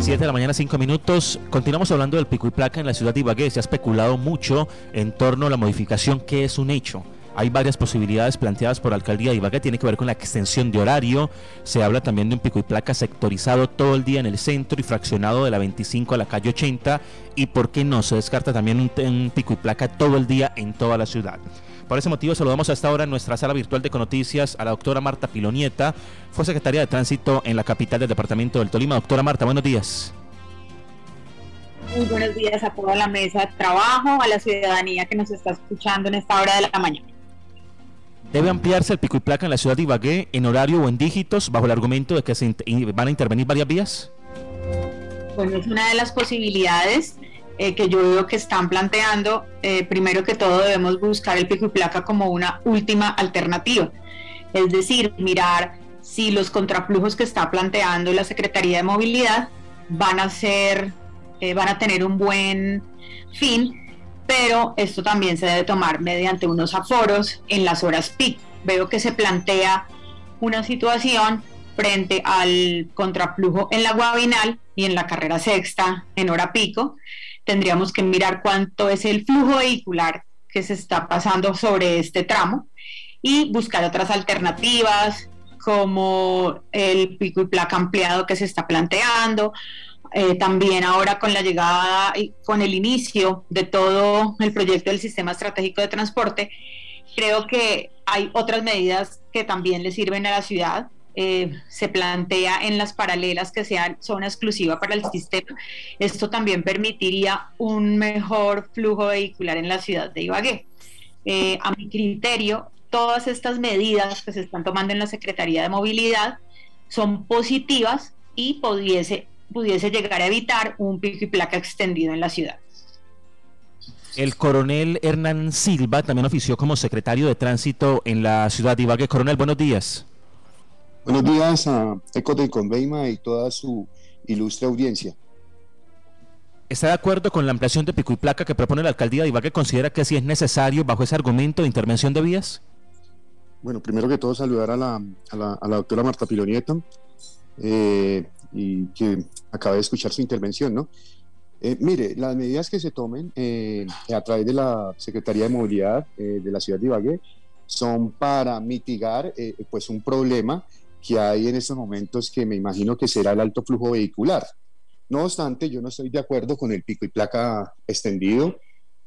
7 de la mañana, 5 minutos. Continuamos hablando del pico y placa en la ciudad de Ibagué. Se ha especulado mucho en torno a la modificación que es un hecho. Hay varias posibilidades planteadas por la alcaldía de Ibagué, tiene que ver con la extensión de horario. Se habla también de un pico y placa sectorizado todo el día en el centro y fraccionado de la 25 a la calle 80. Y por qué no, se descarta también un, un pico y placa todo el día en toda la ciudad. Por ese motivo saludamos a esta hora en nuestra sala virtual de Conoticias a la doctora Marta Pilonieta, fue secretaria de Tránsito en la capital del departamento del Tolima. Doctora Marta, buenos días. Muy buenos días a toda la mesa de trabajo, a la ciudadanía que nos está escuchando en esta hora de la mañana. ¿Debe ampliarse el pico y placa en la ciudad de Ibagué en horario o en dígitos bajo el argumento de que se van a intervenir varias vías? Bueno, es una de las posibilidades eh, que yo veo que están planteando, eh, primero que todo debemos buscar el pico y placa como una última alternativa. Es decir, mirar si los contraflujos que está planteando la Secretaría de Movilidad van a ser, eh, van a tener un buen fin, pero esto también se debe tomar mediante unos aforos en las horas pico. Veo que se plantea una situación frente al contraflujo en la Guabinal y en la carrera sexta en hora pico, tendríamos que mirar cuánto es el flujo vehicular que se está pasando sobre este tramo y buscar otras alternativas como el pico y placa ampliado que se está planteando. Eh, también ahora con la llegada y con el inicio de todo el proyecto del sistema estratégico de transporte, creo que hay otras medidas que también le sirven a la ciudad eh, se plantea en las paralelas que sean zona exclusiva para el sistema. Esto también permitiría un mejor flujo vehicular en la ciudad de Ibagué. Eh, a mi criterio, todas estas medidas que se están tomando en la Secretaría de Movilidad son positivas y pudiese, pudiese llegar a evitar un pico y placa extendido en la ciudad. El coronel Hernán Silva también ofició como secretario de tránsito en la ciudad de Ibagué. Coronel, buenos días. Buenos días a Eco de Conveima y toda su ilustre audiencia. ¿Está de acuerdo con la ampliación de pico y placa que propone la alcaldía de Ibagué? ¿Considera que sí es necesario bajo ese argumento de intervención de vías? Bueno, primero que todo saludar a la, a la, doctora Marta Pilonieta eh, y que acaba de escuchar su intervención, ¿no? Eh, mire, las medidas que se tomen eh, a través de la Secretaría de Movilidad de la ciudad de Ibagué son para mitigar pues un problema que hay en estos momentos que me imagino que será el alto flujo vehicular. No obstante, yo no estoy de acuerdo con el pico y placa extendido,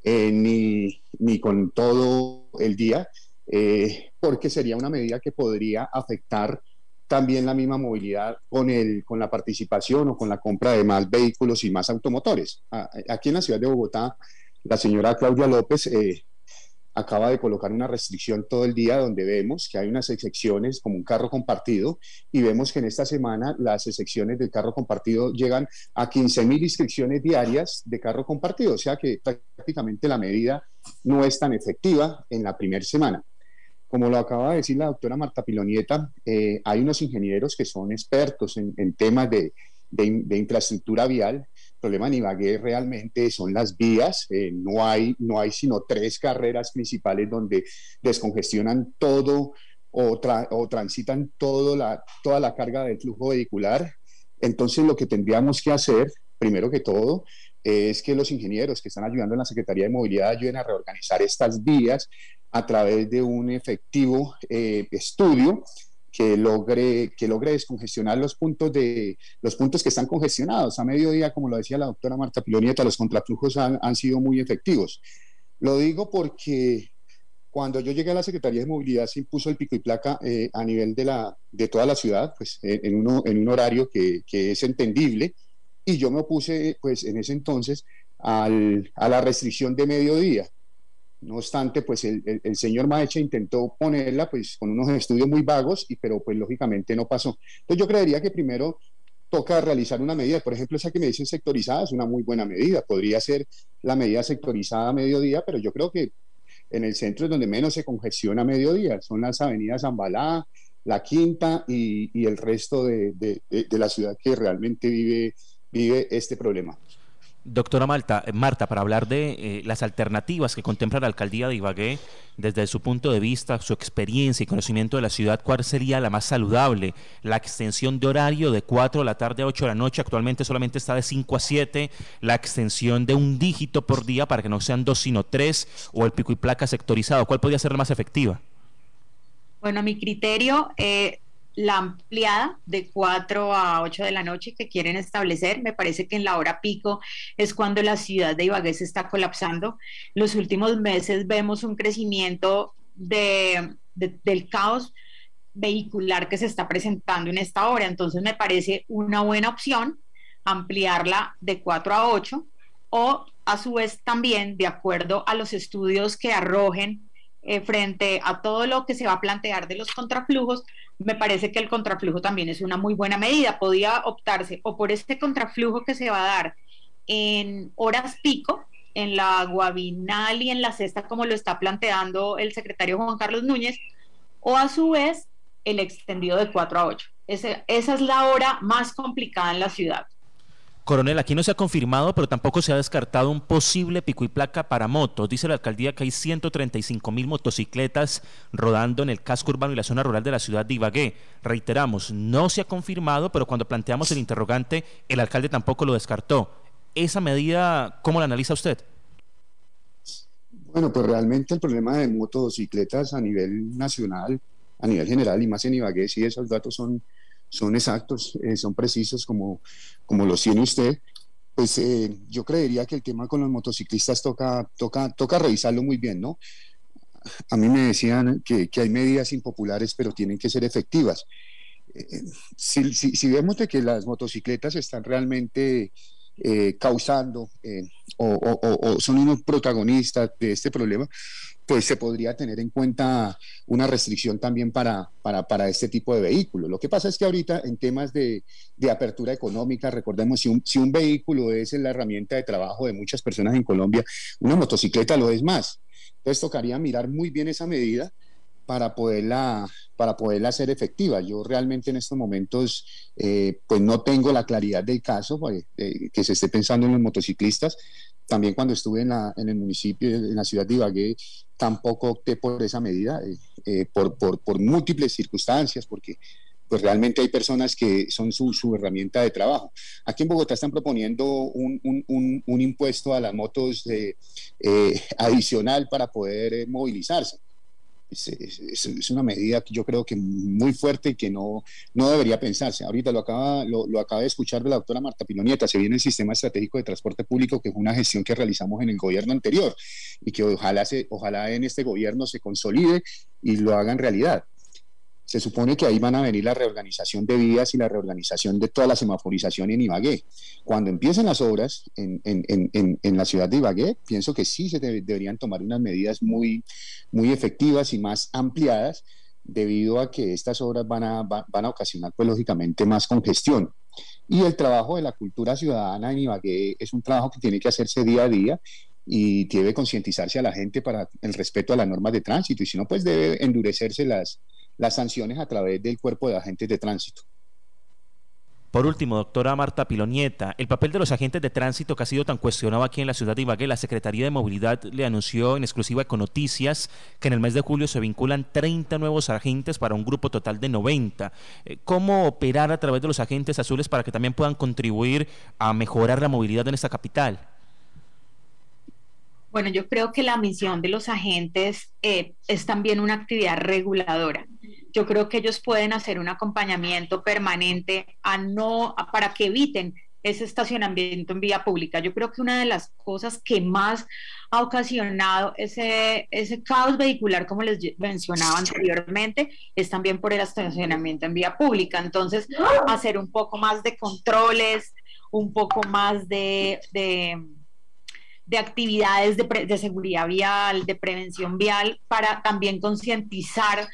eh, ni, ni, con todo el día, eh, porque sería una medida que podría afectar también la misma movilidad con, el, con la participación o con la compra de más vehículos y más automotores. Aquí en la ciudad de Bogotá, la señora Claudia López eh, acaba de colocar una restricción todo el día donde vemos que hay unas excepciones como un carro compartido y vemos que en esta semana las excepciones del carro compartido llegan a 15 mil inscripciones diarias de carro compartido, o sea que prácticamente la medida no es tan efectiva en la primera semana. Como lo acaba de decir la doctora Marta Pilonieta, eh, hay unos ingenieros que son expertos en, temas de, de infraestructura vial problema en Ibagué realmente son las vías, eh, no, hay, no hay sino tres carreras principales donde descongestionan todo o, transitan toda la carga del flujo vehicular. Entonces lo que tendríamos que hacer, primero que todo, es que los ingenieros que están ayudando en la Secretaría de Movilidad ayuden a reorganizar estas vías a través de un efectivo eh, estudio que logre, que logre descongestionar los puntos, de, los puntos que están congestionados. A mediodía, como lo decía la doctora Marta Pilonieta, los contraflujos han, han sido muy efectivos. Lo digo porque cuando yo llegué a la Secretaría de Movilidad se impuso el pico y placa eh, a nivel de, la, de toda la ciudad, pues en, uno, en un horario que, que, es entendible, y yo me opuse pues en ese entonces a la restricción de mediodía. No obstante, pues el, señor Maecha intentó ponerla pues con unos estudios muy vagos, y, pero pues lógicamente no pasó. Entonces yo creería que primero toca realizar una medida, por ejemplo, esa que me dicen sectorizada es una muy buena medida, podría ser la medida sectorizada a mediodía, pero yo creo que en el centro es donde menos se congestiona a mediodía, son las avenidas Zambalá, La Quinta y, el resto de, la ciudad que realmente vive este problema. Doctora Malta, eh, Marta, para hablar de eh, las alternativas que contempla la alcaldía de Ibagué, desde su punto de vista, su experiencia y conocimiento de la ciudad, ¿cuál sería la más saludable? La extensión de horario de 4 de la tarde a 8 de la noche, actualmente solamente está de 5 a 7, la extensión de un dígito por día para que no sean dos sino tres, o el pico y placa sectorizado, ¿cuál podría ser la más efectiva? Bueno, mi criterio, eh, la ampliada de 4 a 8 de la noche que quieren establecer. Me parece que en la hora pico es cuando la ciudad de Ibagué se está colapsando. Los últimos meses vemos un crecimiento de, del caos vehicular que se está presentando en esta hora. Entonces me parece una buena opción ampliarla de 4 a 8 o a su vez también de acuerdo a los estudios que arrojen eh, frente a todo lo que se va a plantear de los contraflujos, me parece que el contraflujo también es una muy buena medida. Podía optarse o por este contraflujo que se va a dar en horas pico, en la Guabinal y en la Cesta, como lo está planteando el secretario Juan Carlos Núñez, o a su vez el extendido de 4 a 8. esa es la hora más complicada en la ciudad. Coronel, aquí no se ha confirmado, pero tampoco se ha descartado un posible pico y placa para motos. Dice la alcaldía que hay 135 mil motocicletas rodando en el casco urbano y la zona rural de la ciudad de Ibagué. Reiteramos, no se ha confirmado, pero cuando planteamos el interrogante, el alcalde tampoco lo descartó. ¿Esa medida, cómo la analiza usted? Bueno, pues realmente el problema de motocicletas a nivel nacional, a nivel general y más en Ibagué, sí, esos datos son son exactos, eh, son precisos como, como los tiene usted, pues eh, yo creería que el tema con los motociclistas toca, toca, toca revisarlo muy bien, ¿no? A mí me decían que, que hay medidas impopulares, pero tienen que ser efectivas. Eh, si, si, si, vemos de que las motocicletas están realmente causando o, o, o, son unos protagonistas de este problema, pues se podría tener en cuenta una restricción también para, para, para, este tipo de vehículos. Lo que pasa es que ahorita en temas de, de apertura económica, recordemos, si un, si un vehículo es la herramienta de trabajo de muchas personas en Colombia, una motocicleta lo es más. Entonces tocaría mirar muy bien esa medida para poderla, para poderla hacer efectiva. Yo realmente en estos momentos eh, pues no tengo la claridad del caso pues, eh, que se esté pensando en los motociclistas, también cuando estuve en, la, en el municipio, en la ciudad de Ibagué, tampoco opté por esa medida, eh, eh, por, por, por, múltiples circunstancias, porque pues realmente hay personas que son su, su herramienta de trabajo. Aquí en Bogotá están proponiendo un, un, un, impuesto a las motos eh, adicional para poder movilizarse es, una medida que yo creo que muy fuerte y que no, no debería pensarse. Ahorita lo acaba, lo, acaba de escuchar la doctora Marta Pilonieta, se viene el sistema estratégico de transporte público, que es una gestión que realizamos en el gobierno anterior y que ojalá, se, ojalá en este gobierno se consolide y lo hagan realidad se supone que ahí van a venir la reorganización de vías y la reorganización de toda la semaforización en Ibagué. Cuando empiecen las obras en, en, en, en la ciudad de Ibagué, pienso que sí se deberían tomar unas medidas muy, muy efectivas y más ampliadas debido a que estas obras van a, van a ocasionar, pues lógicamente, más congestión. Y el trabajo de la cultura ciudadana en Ibagué es un trabajo que tiene que hacerse día a día y debe concientizarse a la gente para el respeto a las normas de tránsito y si no, pues debe endurecerse las, las sanciones a través del cuerpo de agentes de tránsito. Por último, doctora Marta Pilonieta, el papel de los agentes de tránsito que ha sido tan cuestionado aquí en la ciudad de Ibagué, la Secretaría de Movilidad le anunció en exclusiva con Noticias que en el mes de julio se vinculan 30 nuevos agentes para un grupo total de 90. Eh, ¿Cómo operar a través de los agentes azules para que también puedan contribuir a mejorar la movilidad en esta capital? Bueno, yo creo que la misión de los agentes eh, es también una actividad reguladora. Yo creo que ellos pueden hacer un acompañamiento permanente a no, para que eviten ese estacionamiento en vía pública. Yo creo que una de las cosas que más ha ocasionado ese, ese caos vehicular, como les mencionaba anteriormente, es también por el estacionamiento en vía pública. Entonces, hacer un poco más de controles, un poco más de, de de actividades de, seguridad vial, de prevención vial, para también concientizar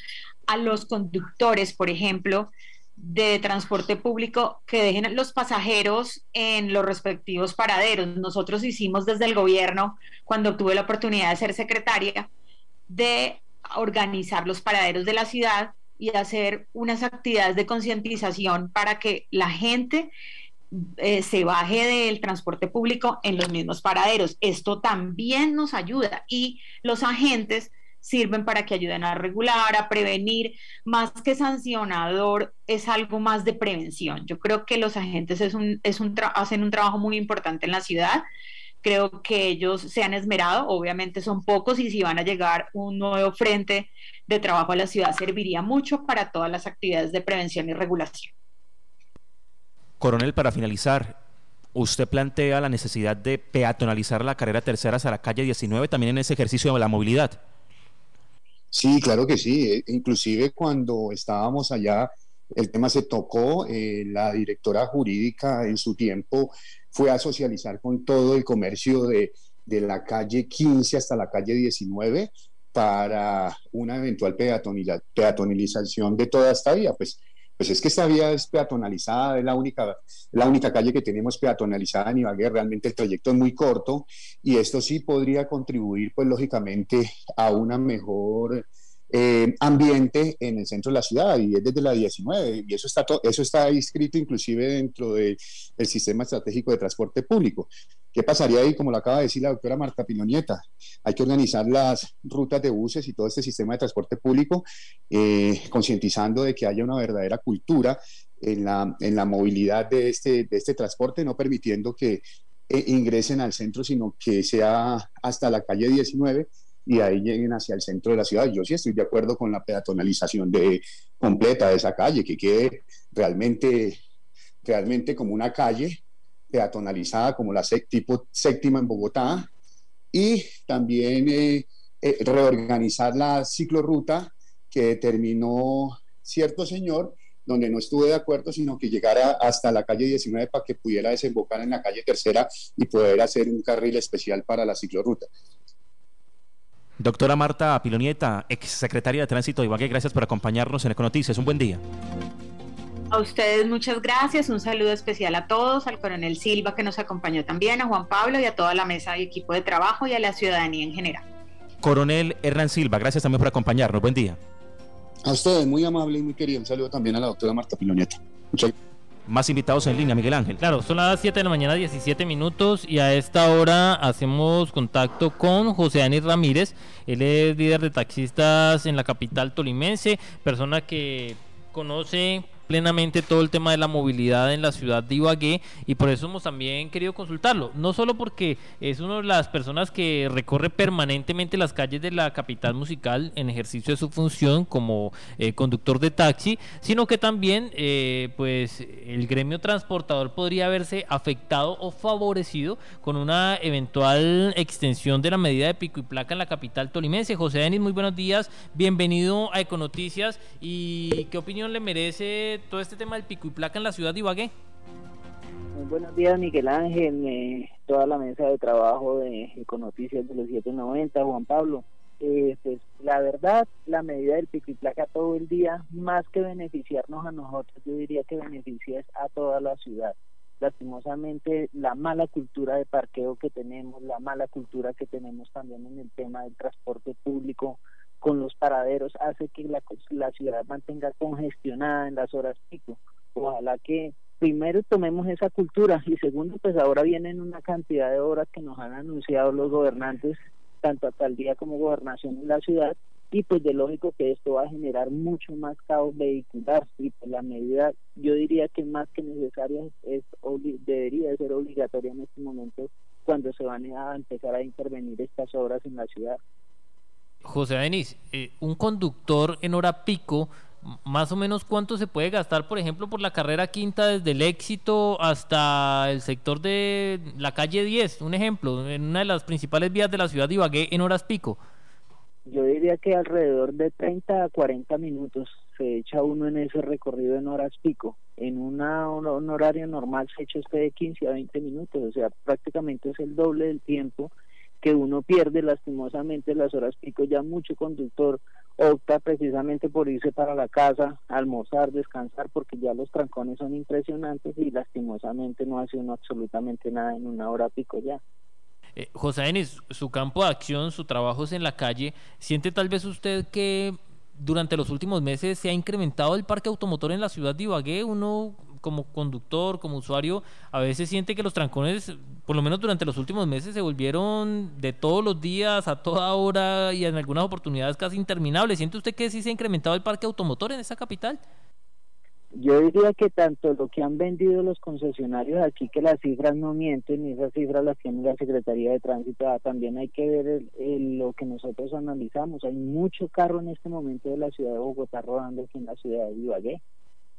a los conductores, por ejemplo, de transporte público que dejen los pasajeros en los respectivos paraderos. Nosotros hicimos desde el gobierno, cuando tuve la oportunidad de ser secretaria, de organizar los paraderos de la ciudad y hacer unas actividades de concientización para que la gente eh, se baje del transporte público en los mismos paraderos. Esto también nos ayuda y los agentes sirven para que ayuden a regular, a prevenir, más que sancionador, es algo más de prevención. Yo creo que los agentes es un, es un hacen un trabajo muy importante en la ciudad. Creo que ellos se han esmerado, obviamente son pocos y si van a llegar un nuevo frente de trabajo a la ciudad serviría mucho para todas las actividades de prevención y regulación. Coronel, para finalizar, usted plantea la necesidad de peatonalizar la carrera tercera hasta la calle 19 también en ese ejercicio de la movilidad. Sí, claro que sí. E, inclusive cuando estábamos allá, el tema se tocó, eh, la directora jurídica en su tiempo fue a socializar con todo el comercio de, de la calle 15 hasta la calle 19 para una eventual peatonalización de toda esta vía. Pues pues es que esta vía es peatonalizada, es la única, la única calle que tenemos peatonalizada en Ibagué, realmente el trayecto es muy corto y esto sí podría contribuir, pues lógicamente, a una mejor eh, ambiente en el centro de la ciudad y es desde la 19 y eso está, eso está inscrito inclusive dentro del sistema estratégico de transporte público. ¿Qué pasaría ahí? Como lo acaba de decir la doctora Marta Pinonieta, hay que organizar las rutas de buses y todo este sistema de transporte público, eh, concientizando de que haya una verdadera cultura en la, en la movilidad de este, de este transporte, no permitiendo que eh, ingresen al centro, sino que sea hasta la calle 19 y ahí lleguen hacia el centro de la ciudad. Yo sí estoy de acuerdo con la peatonalización de, completa de esa calle, que quede realmente, realmente como una calle peatonalizada, como la tipo séptima en Bogotá, y también eh, eh, reorganizar la ciclorruta que determinó cierto señor, donde no estuve de acuerdo, sino que llegara hasta la calle 19 para que pudiera desembocar en la calle tercera y poder hacer un carril especial para la ciclorruta. Doctora Marta Pilonieta, ex secretaria de Tránsito de Ibagué, gracias por acompañarnos en Econoticias. Un buen día. A ustedes muchas gracias, un saludo especial a todos, al coronel Silva que nos acompañó también, a Juan Pablo y a toda la mesa y equipo de trabajo y a la ciudadanía en general. Coronel Hernán Silva, gracias también por acompañarnos. Buen día. A ustedes, muy amable y muy querido. Un saludo también a la doctora Marta Pilonieta. Muchas gracias. Más invitados en línea, Miguel Ángel. Claro, son las 7 de la mañana, 17 minutos, y a esta hora hacemos contacto con José Anis Ramírez. Él es líder de taxistas en la capital tolimense, persona que conoce plenamente todo el tema de la movilidad en la ciudad de Ibagué y por eso hemos también querido consultarlo, no solo porque es una de las personas que recorre permanentemente las calles de la capital musical en ejercicio de su función como eh, conductor de taxi, sino que también eh, pues el gremio transportador podría verse afectado o favorecido con una eventual extensión de la medida de pico y placa en la capital tolimense. José Denis, muy buenos días, bienvenido a Econoticias. Y qué opinión le merece todo este tema del pico y placa en la ciudad de Ibagué? Muy buenos días, Miguel Ángel, eh, toda la mesa de trabajo de Econoticias de los 790, Juan Pablo. Eh, pues la verdad, la medida del pico y placa todo el día, más que beneficiarnos a nosotros, yo diría que beneficia a toda la ciudad. Lastimosamente, la mala cultura de parqueo que tenemos, la mala cultura que tenemos también en el tema del transporte público, con los paraderos hace que la, la ciudad mantenga congestionada en las horas pico. Ojalá que primero tomemos esa cultura y segundo, pues ahora vienen una cantidad de horas que nos han anunciado los gobernantes, tanto alcaldía como gobernación en la ciudad, y pues de lógico que esto va a generar mucho más caos vehicular y pues la medida yo diría que más que necesaria es debería ser obligatoria en este momento cuando se van a empezar a intervenir estas obras en la ciudad. José Denis, eh, un conductor en hora pico, más o menos cuánto se puede gastar, por ejemplo, por la carrera quinta desde el éxito hasta el sector de la calle 10, un ejemplo, en una de las principales vías de la ciudad de Ibagué en horas pico. Yo diría que alrededor de 30 a 40 minutos se echa uno en ese recorrido en horas pico. En una, un horario normal se echa usted de 15 a 20 minutos, o sea, prácticamente es el doble del tiempo que uno pierde lastimosamente las horas pico, ya mucho conductor opta precisamente por irse para la casa, almorzar, descansar, porque ya los trancones son impresionantes y lastimosamente no hace uno absolutamente nada en una hora pico ya. Eh, José Denis, su campo de acción, su trabajo es en la calle. ¿Siente tal vez usted que durante los últimos meses se ha incrementado el parque automotor en la ciudad de Ibagué? Uno como conductor, como usuario, a veces siente que los trancones, por lo menos durante los últimos meses, se volvieron de todos los días, a toda hora y en algunas oportunidades casi interminables. ¿Siente usted que sí se ha incrementado el parque automotor en esa capital? Yo diría que tanto lo que han vendido los concesionarios aquí, que las cifras no mienten, y esas cifras las tiene la Secretaría de Tránsito, ah, también hay que ver lo que nosotros analizamos. Hay mucho carro en este momento de la ciudad de Bogotá rodando aquí en la ciudad de Ibagué.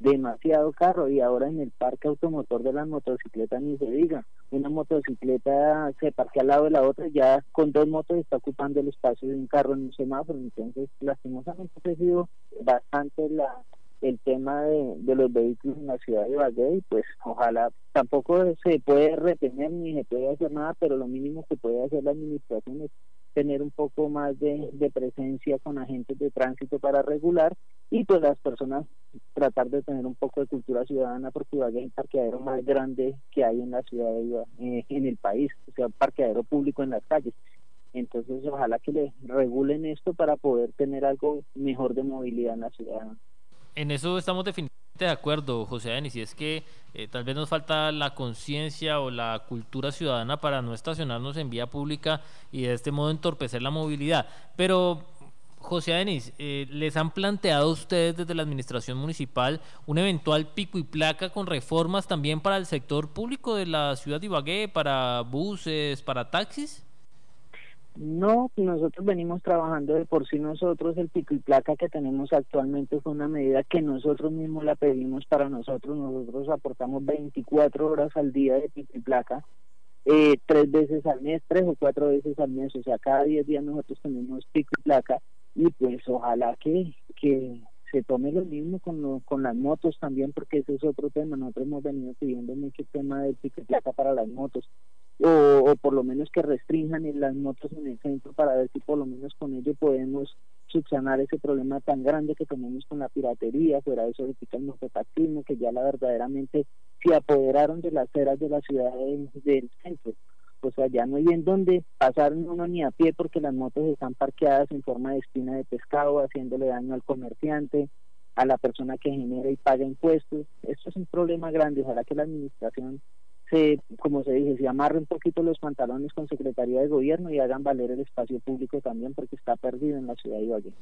Demasiado carro y ahora en el parque automotor de las motocicletas ni se diga. Una motocicleta se parquea al lado de la otra, ya con dos motos está ocupando el espacio de un carro en un semáforo. Entonces, lastimosamente ha sido bastante la el tema de, de, los vehículos en la ciudad de Valle y pues ojalá tampoco se puede retener ni se puede hacer nada pero lo mínimo que puede hacer la administración es tener un poco más de, presencia con agentes de tránsito para regular y pues las personas tratar de tener un poco de cultura ciudadana porque Ibagué es el parqueadero más grande que hay en la ciudad de eh, en el país o sea parqueadero público en las calles. Entonces ojalá que le regulen esto para poder tener algo mejor de movilidad en la ciudad en eso estamos definitivamente de acuerdo, José Denis, y es que eh, tal vez nos falta la conciencia o la cultura ciudadana para no estacionarnos en vía pública y de este modo entorpecer la movilidad. Pero, José Denis, eh, ¿les han planteado ustedes desde la administración municipal un eventual pico y placa con reformas también para el sector público de la ciudad de Ibagué, para buses, para taxis? No, nosotros venimos trabajando de por sí nosotros, el pico y placa que tenemos actualmente fue una medida que nosotros mismos la pedimos para nosotros, nosotros aportamos 24 horas al día de pico y placa, eh, tres veces al mes, tres o cuatro veces al mes, o sea, cada 10 días nosotros tenemos pico y placa y pues ojalá que, que se tome lo mismo con, con las motos también, porque ese es otro tema, nosotros hemos venido pidiendo mucho tema del pico y placa para las motos o, por lo menos que restrinjan las motos en el centro para ver si por lo menos con ello podemos subsanar ese problema tan grande que tenemos con la piratería, fuera de eso ahorita el mototaxismo, que ya la verdaderamente se apoderaron de las ceras de la ciudad del centro. O sea, ya no hay en dónde pasar uno ni a pie porque las motos están parqueadas en forma de espina de pescado, haciéndole daño al comerciante, a la persona que genera y paga impuestos. Esto es un problema grande. Ojalá que la administración se, como se dice, se amarre un poquito los pantalones con Secretaría de Gobierno y hagan valer el espacio público también porque está perdido en la ciudad de Ibagué.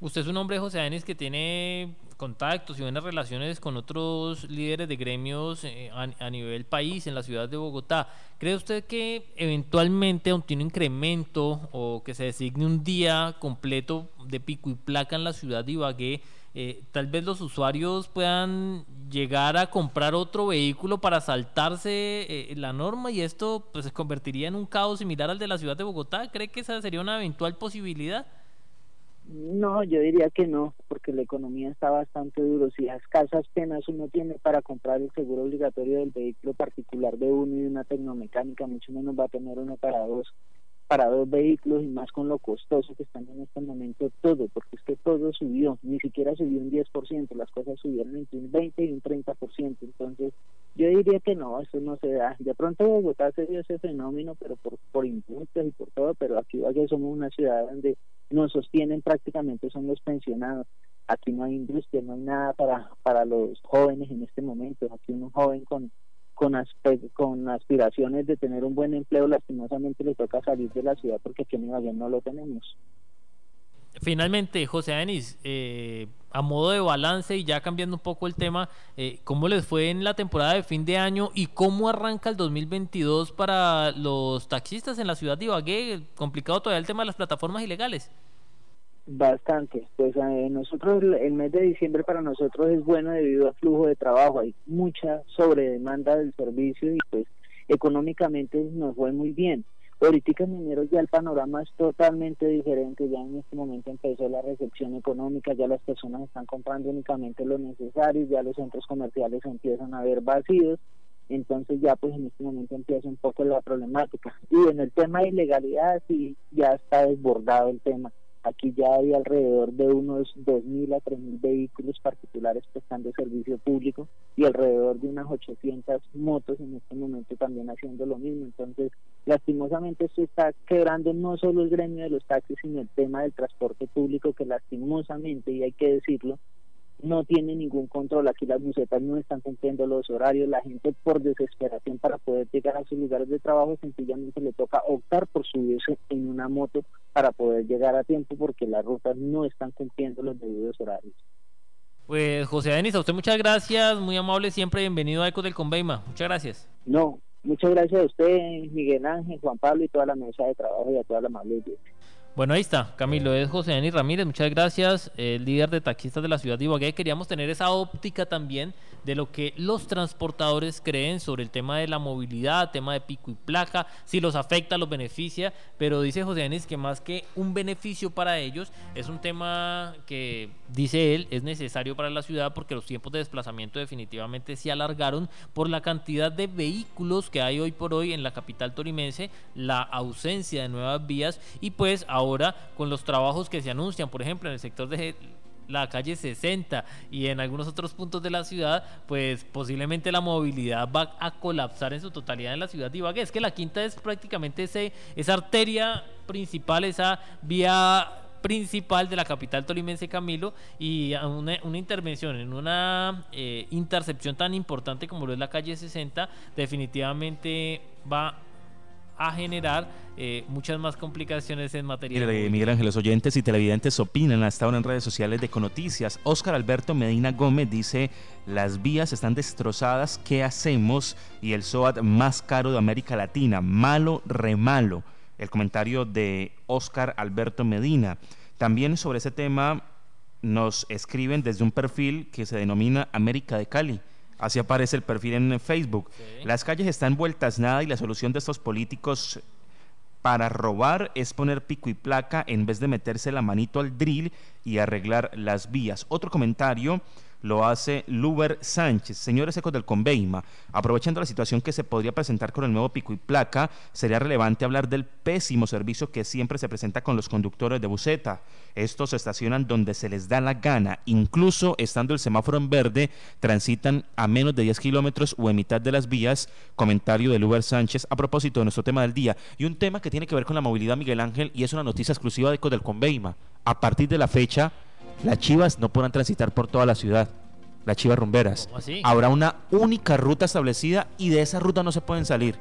Usted es un hombre, José Denis, que tiene contactos y buenas relaciones con otros líderes de gremios eh, a, nivel país, en la ciudad de Bogotá. ¿Cree usted que eventualmente un incremento o que se designe un día completo de pico y placa en la ciudad de Ibagué eh, tal vez los usuarios puedan llegar a comprar otro vehículo para saltarse eh, la norma y esto pues se convertiría en un caos similar al de la ciudad de Bogotá. ¿Cree que esa sería una eventual posibilidad? No, yo diría que no, porque la economía está bastante duro. Si las casas penas uno tiene para comprar el seguro obligatorio del vehículo particular de uno y una tecnomecánica, mucho menos va a tener uno para dos para dos vehículos y más con lo costoso que están en este momento todo, porque es que todo subió, ni siquiera subió un 10%, las cosas subieron entre un 20 y un 30%, entonces yo diría que no, eso no se da. De pronto Bogotá se dio ese fenómeno, pero por, por impuestos y por todo, pero aquí somos una ciudad donde nos sostienen prácticamente son los pensionados. Aquí no hay industria, no hay nada para, para los jóvenes en este momento. Aquí un joven con con, con aspiraciones de tener un buen empleo, lastimosamente le toca salir de la ciudad porque aquí en Ibagué no lo tenemos. Finalmente, José Denis, eh, a modo de balance y ya cambiando un poco el tema, eh, ¿cómo les fue en la temporada de fin de año y cómo arranca el 2022 para los taxistas en la ciudad de Ibagué? Complicado todavía el tema de las plataformas ilegales. Bastante, pues eh, nosotros el mes de diciembre para nosotros es bueno debido al flujo de trabajo, hay mucha sobredemanda del servicio y pues económicamente nos fue muy bien. Ahorita en enero ya el panorama es totalmente diferente, ya en este momento empezó la recepción económica, ya las personas están comprando únicamente lo necesario, ya los centros comerciales empiezan a ver vacíos, entonces ya pues en este momento empieza un poco la problemática. Y en el tema de ilegalidad sí ya está desbordado el tema Aquí ya hay alrededor de unos 2.000 a 3.000 vehículos particulares prestando servicio público y alrededor de unas 800 motos en este momento también haciendo lo mismo. Entonces, lastimosamente esto está quebrando no solo el gremio de los taxis, sino el tema del transporte público que lastimosamente, y hay que decirlo, no tiene ningún control. Aquí las bucetas no están cumpliendo los horarios. La gente por desesperación para poder llegar a sus lugares de trabajo sencillamente le toca optar por subirse en una moto para poder llegar a tiempo porque las rutas no están cumpliendo los debidos horarios. Pues José Denis, a usted muchas gracias, muy amable siempre, bienvenido a Ecos del Conveima. Muchas gracias. No, muchas gracias a usted, Miguel Ángel, Juan Pablo y toda la mesa de trabajo y a toda la amable bueno, ahí está, Camilo, es José Denis Ramírez, muchas gracias, el líder de taxistas de la ciudad de Ibagué. Queríamos tener esa óptica también de lo que los transportadores creen sobre el tema de la movilidad, tema de pico y placa, si los afecta, los beneficia, pero dice José Denis que más que un beneficio para ellos, es un tema que, dice él, es necesario para la ciudad porque los tiempos de desplazamiento definitivamente se alargaron por la cantidad de vehículos que hay hoy por hoy en la capital torimense, la ausencia de nuevas vías y pues ahora con los trabajos que se anuncian, por ejemplo, en el sector de la calle 60 y en algunos otros puntos de la ciudad, pues posiblemente la movilidad va a colapsar en su totalidad en la ciudad de Ibagué. Es que la quinta es prácticamente ese, esa arteria principal, esa vía principal de la capital tolimense Camilo y una, una intervención en una eh, intercepción tan importante como lo es la calle 60 definitivamente va a generar eh, muchas más complicaciones en materia de Miguel Ángel, los oyentes y televidentes opinan hasta ahora en redes sociales de Conoticias. Oscar Alberto Medina Gómez dice, las vías están destrozadas, ¿qué hacemos? Y el SOAT más caro de América Latina, malo, remalo. El comentario de Oscar Alberto Medina. También sobre ese tema nos escriben desde un perfil que se denomina América de Cali. Así aparece el perfil en Facebook. Las calles están vueltas nada y la solución de estos políticos para robar es poner pico y placa en vez de meterse la manito al drill y arreglar las vías. Otro comentario lo hace Luber Sánchez. Señores ecos del Conveima, aprovechando la situación que se podría presentar con el nuevo pico y placa, sería relevante hablar del pésimo servicio que siempre se presenta con los conductores de buseta. Estos se estacionan donde se les da la gana, incluso estando el semáforo en verde, transitan a menos de 10 kilómetros o en mitad de las vías. Comentario de Luber Sánchez a propósito de nuestro tema del día. Y un tema que tiene que ver con la movilidad, Miguel Ángel, y es una noticia exclusiva de Ecos del Conveima. A partir de la fecha, las chivas no podrán transitar por toda la ciudad. Las chivas rumberas. Habrá una única ruta establecida y de esa ruta no se pueden salir.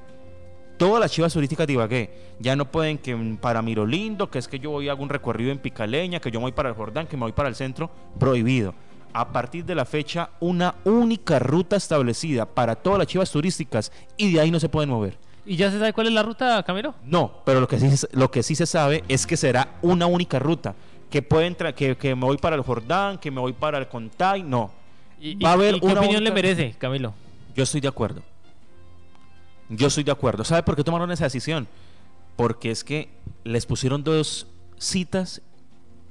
Todas las chivas turísticas de Ibagué ya no pueden que para Mirolindo, que es que yo voy a un recorrido en Picaleña, que yo voy para el Jordán, que me voy para el centro, prohibido. A partir de la fecha, una única ruta establecida para todas las chivas turísticas y de ahí no se pueden mover. ¿Y ya se sabe cuál es la ruta, Camilo? No, pero lo que sí, lo que sí se sabe es que será una única ruta que pueden que, que me voy para el Jordán, que me voy para el Contay, no. Va a haber ¿Qué opinión le merece, Camilo? Yo estoy de acuerdo. Yo estoy de acuerdo. ¿Sabe por qué tomaron esa decisión? Porque es que les pusieron dos citas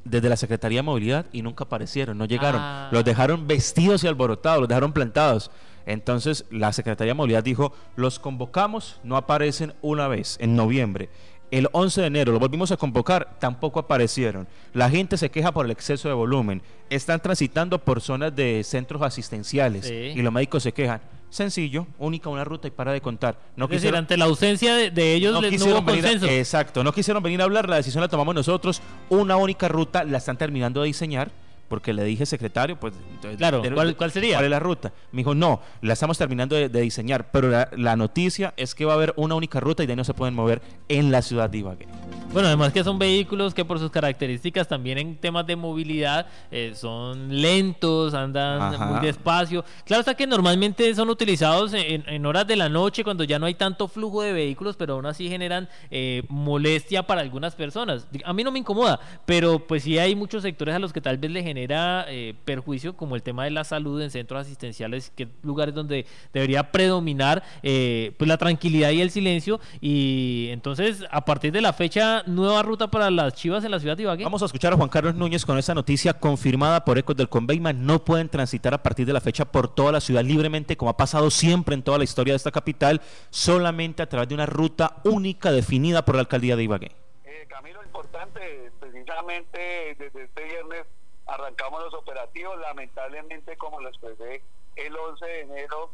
desde la Secretaría de Movilidad y nunca aparecieron, no llegaron. Ah. Los dejaron vestidos y alborotados, los dejaron plantados. Entonces la Secretaría de Movilidad dijo, los convocamos, no aparecen una vez, en noviembre. El 11 de enero lo volvimos a convocar, tampoco aparecieron. La gente se queja por el exceso de volumen. Están transitando por zonas de centros asistenciales y los médicos se quejan. Sencillo, única una ruta y para de contar. No es ante la ausencia de, ellos no, les no consenso. exacto, no quisieron venir a hablar, la decisión la tomamos nosotros. Una única ruta la están terminando de diseñar porque le dije secretario, pues claro, ¿cuál, sería? ¿Cuál es la ruta? Me dijo, no, la estamos terminando de, diseñar, pero la, noticia es que va a haber una única ruta y de ahí no se pueden mover en la ciudad de Ibagué. Bueno, además que son vehículos que por sus características también en temas de movilidad eh, son lentos, andan muy despacio. Claro está que normalmente son utilizados en, horas de la noche cuando ya no hay tanto flujo de vehículos, pero aún así generan eh, molestia para algunas personas. A mí no me incomoda, pero pues sí hay muchos sectores a los que tal vez le genera eh, perjuicio, como el tema de la salud en centros asistenciales, que lugares donde debería predominar pues la tranquilidad y el silencio. Y entonces, a partir de la fecha nueva ruta para las Chivas en la ciudad de Ibagué. Vamos a escuchar a Juan Carlos Núñez con esa noticia confirmada por Ecos del Conveima. No pueden transitar a partir de la fecha por toda la ciudad libremente, como ha pasado siempre en toda la historia de esta capital, solamente a través de una ruta única definida por la alcaldía de Ibagué. Eh, Camilo, importante, precisamente desde este viernes arrancamos los operativos, lamentablemente como lo expresé el 11 de enero,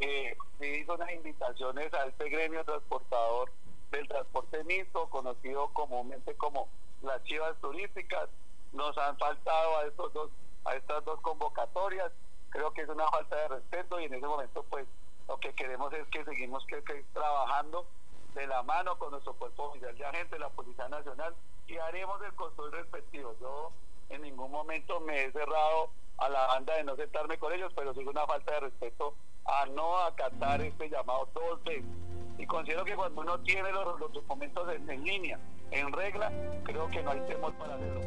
eh, se hizo unas invitaciones a este gremio transportador del transporte mixto, conocido comúnmente como las chivas turísticas. Nos han faltado a estos dos a estas dos convocatorias. Creo que es una falta de respeto y en ese momento pues lo que queremos es que seguimos trabajando de la mano con nuestro cuerpo oficial de agentes, la Policía Nacional, y haremos el control respectivo. Yo en ningún momento me he cerrado a la banda de no sentarme con ellos, pero es una falta de respeto a no acatar este llamado dos veces. Y considero que cuando uno tiene los, documentos en, en línea, en regla, creo que no hay temor para hacerlo.